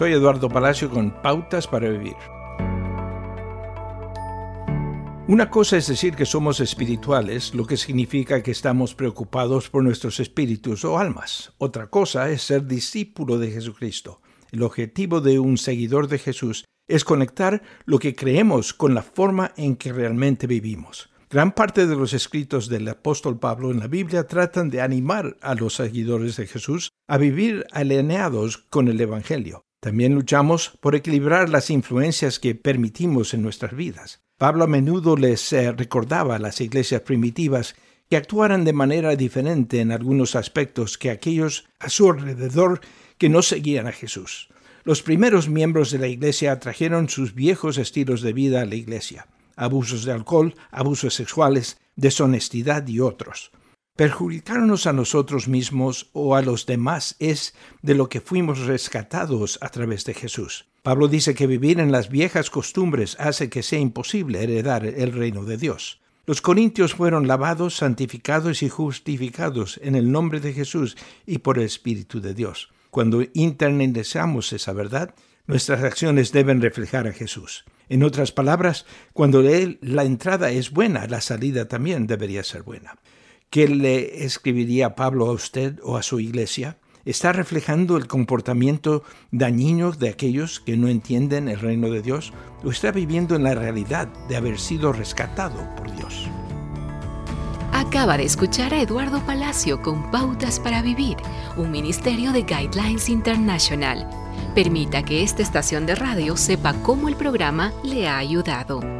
Soy Eduardo Palacio con Pautas para Vivir. Una cosa es decir que somos espirituales, lo que significa que estamos preocupados por nuestros espíritus o almas. Otra cosa es ser discípulo de Jesucristo. El objetivo de un seguidor de Jesús es conectar lo que creemos con la forma en que realmente vivimos. Gran parte de los escritos del apóstol Pablo en la Biblia tratan de animar a los seguidores de Jesús a vivir alineados con el Evangelio. También luchamos por equilibrar las influencias que permitimos en nuestras vidas. Pablo a menudo les eh, recordaba a las iglesias primitivas que actuaran de manera diferente en algunos aspectos que aquellos a su alrededor que no seguían a Jesús. Los primeros miembros de la iglesia trajeron sus viejos estilos de vida a la iglesia abusos de alcohol, abusos sexuales, deshonestidad y otros. Perjudicarnos a nosotros mismos o a los demás es de lo que fuimos rescatados a través de Jesús. Pablo dice que vivir en las viejas costumbres hace que sea imposible heredar el reino de Dios. Los corintios fueron lavados, santificados y justificados en el nombre de Jesús y por el Espíritu de Dios. Cuando internalizamos esa verdad, nuestras acciones deben reflejar a Jesús. En otras palabras, cuando la entrada es buena, la salida también debería ser buena. ¿Qué le escribiría Pablo a usted o a su iglesia? ¿Está reflejando el comportamiento dañino de aquellos que no entienden el reino de Dios? ¿O está viviendo en la realidad de haber sido rescatado por Dios? Acaba de escuchar a Eduardo Palacio con Pautas para Vivir, un ministerio de Guidelines International. Permita que esta estación de radio sepa cómo el programa le ha ayudado.